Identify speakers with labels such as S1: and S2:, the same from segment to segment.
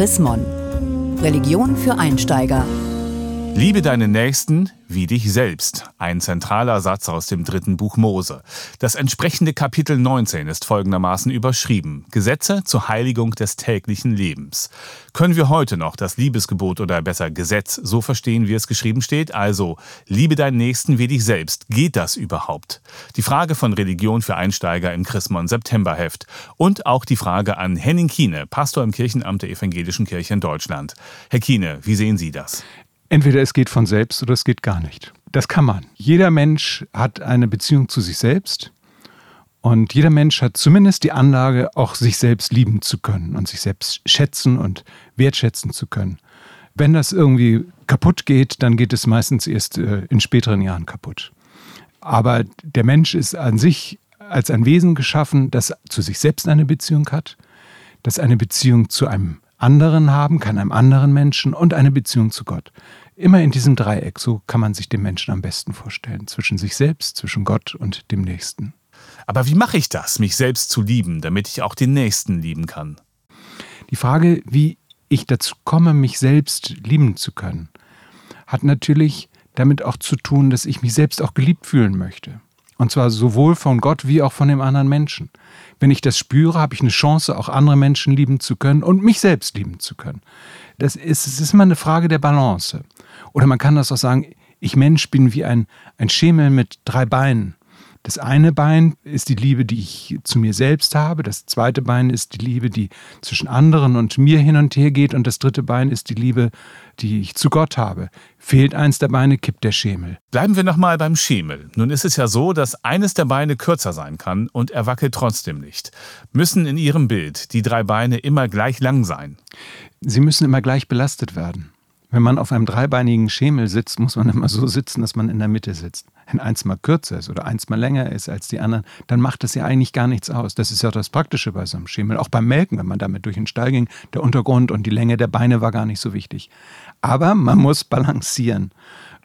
S1: Chris. Religion für Einsteiger.
S2: Liebe deinen Nächsten wie dich selbst. Ein zentraler Satz aus dem dritten Buch Mose. Das entsprechende Kapitel 19 ist folgendermaßen überschrieben. Gesetze zur Heiligung des täglichen Lebens. Können wir heute noch das Liebesgebot oder besser Gesetz so verstehen, wie es geschrieben steht? Also, liebe deinen Nächsten wie dich selbst. Geht das überhaupt? Die Frage von Religion für Einsteiger im Chrismon Septemberheft. Und auch die Frage an Henning Kiene, Pastor im Kirchenamt der Evangelischen Kirche in Deutschland. Herr Kiene, wie sehen Sie das?
S3: Entweder es geht von selbst oder es geht gar nicht. Das kann man. Jeder Mensch hat eine Beziehung zu sich selbst und jeder Mensch hat zumindest die Anlage, auch sich selbst lieben zu können und sich selbst schätzen und wertschätzen zu können. Wenn das irgendwie kaputt geht, dann geht es meistens erst äh, in späteren Jahren kaputt. Aber der Mensch ist an sich als ein Wesen geschaffen, das zu sich selbst eine Beziehung hat, das eine Beziehung zu einem anderen haben kann, einem anderen Menschen und eine Beziehung zu Gott. Immer in diesem Dreieck, so kann man sich den Menschen am besten vorstellen, zwischen sich selbst, zwischen Gott und dem Nächsten.
S2: Aber wie mache ich das, mich selbst zu lieben, damit ich auch den Nächsten lieben kann?
S3: Die Frage, wie ich dazu komme, mich selbst lieben zu können, hat natürlich damit auch zu tun, dass ich mich selbst auch geliebt fühlen möchte. Und zwar sowohl von Gott wie auch von dem anderen Menschen. Wenn ich das spüre, habe ich eine Chance, auch andere Menschen lieben zu können und mich selbst lieben zu können. Das ist, es ist immer eine Frage der Balance. Oder man kann das auch sagen, ich Mensch bin wie ein, ein Schemel mit drei Beinen. Das eine Bein ist die Liebe, die ich zu mir selbst habe. Das zweite Bein ist die Liebe, die zwischen anderen und mir hin und her geht. Und das dritte Bein ist die Liebe, die ich zu Gott habe. Fehlt eins der Beine, kippt der Schemel.
S2: Bleiben wir nochmal beim Schemel. Nun ist es ja so, dass eines der Beine kürzer sein kann und er wackelt trotzdem nicht. Müssen in Ihrem Bild die drei Beine immer gleich lang sein?
S3: Sie müssen immer gleich belastet werden. Wenn man auf einem dreibeinigen Schemel sitzt, muss man immer so sitzen, dass man in der Mitte sitzt. Wenn eins mal kürzer ist oder eins mal länger ist als die anderen, dann macht das ja eigentlich gar nichts aus. Das ist ja das Praktische bei so einem Schemel. Auch beim Melken, wenn man damit durch den Stall ging, der Untergrund und die Länge der Beine war gar nicht so wichtig. Aber man muss balancieren.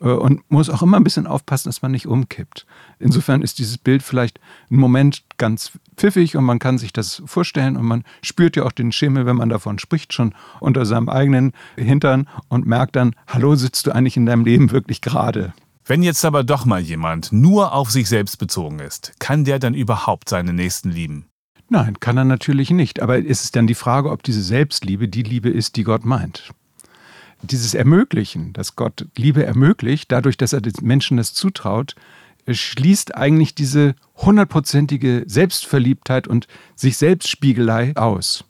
S3: Äh, und muss auch immer ein bisschen aufpassen, dass man nicht umkippt. Insofern ist dieses Bild vielleicht ein Moment ganz pfiffig und man kann sich das vorstellen und man spürt ja auch den Schimmel, wenn man davon spricht, schon unter seinem eigenen Hintern und merkt dann, hallo, sitzt du eigentlich in deinem Leben wirklich gerade?
S2: Wenn jetzt aber doch mal jemand nur auf sich selbst bezogen ist, kann der dann überhaupt seine Nächsten lieben?
S3: Nein, kann er natürlich nicht. Aber es ist dann die Frage, ob diese Selbstliebe die Liebe ist, die Gott meint dieses Ermöglichen, dass Gott Liebe ermöglicht, dadurch, dass er den Menschen das zutraut, schließt eigentlich diese hundertprozentige Selbstverliebtheit und sich Selbstspiegelei aus.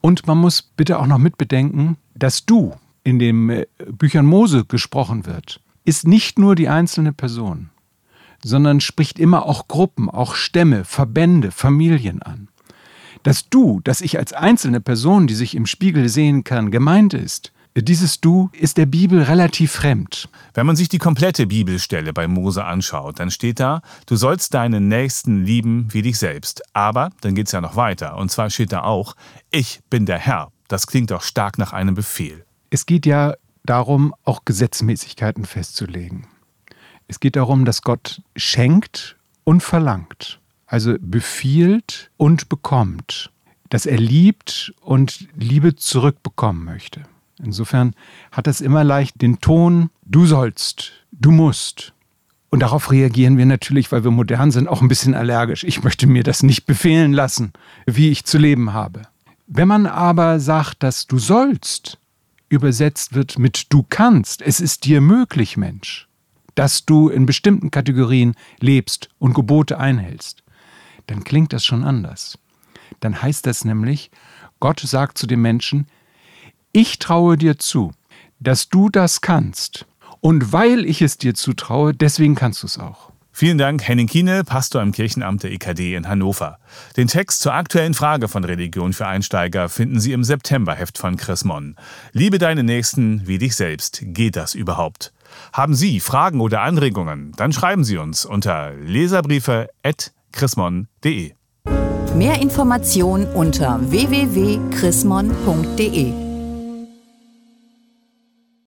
S3: Und man muss bitte auch noch mitbedenken, dass du in den äh, Büchern Mose gesprochen wird, ist nicht nur die einzelne Person, sondern spricht immer auch Gruppen, auch Stämme, Verbände, Familien an. Das Du, das ich als einzelne Person, die sich im Spiegel sehen kann, gemeint ist, dieses Du ist der Bibel relativ fremd.
S2: Wenn man sich die komplette Bibelstelle bei Mose anschaut, dann steht da, du sollst deinen Nächsten lieben wie dich selbst. Aber dann geht es ja noch weiter. Und zwar steht da auch, ich bin der Herr. Das klingt doch stark nach einem Befehl.
S3: Es geht ja darum, auch Gesetzmäßigkeiten festzulegen. Es geht darum, dass Gott schenkt und verlangt, also befiehlt und bekommt, dass er liebt und Liebe zurückbekommen möchte. Insofern hat das immer leicht den Ton, du sollst, du musst. Und darauf reagieren wir natürlich, weil wir modern sind, auch ein bisschen allergisch. Ich möchte mir das nicht befehlen lassen, wie ich zu leben habe. Wenn man aber sagt, dass du sollst, übersetzt wird mit du kannst, es ist dir möglich, Mensch, dass du in bestimmten Kategorien lebst und Gebote einhältst, dann klingt das schon anders. Dann heißt das nämlich, Gott sagt zu dem Menschen, ich traue dir zu, dass du das kannst. Und weil ich es dir zutraue, deswegen kannst du es auch.
S2: Vielen Dank, Henning Kiene, Pastor im Kirchenamt der EKD in Hannover. Den Text zur aktuellen Frage von Religion für Einsteiger finden Sie im Septemberheft von Chris Mon. Liebe deine Nächsten wie dich selbst. Geht das überhaupt? Haben Sie Fragen oder Anregungen? Dann schreiben Sie uns unter leserbriefe.chrismon.de.
S1: Mehr Informationen unter www.chrismon.de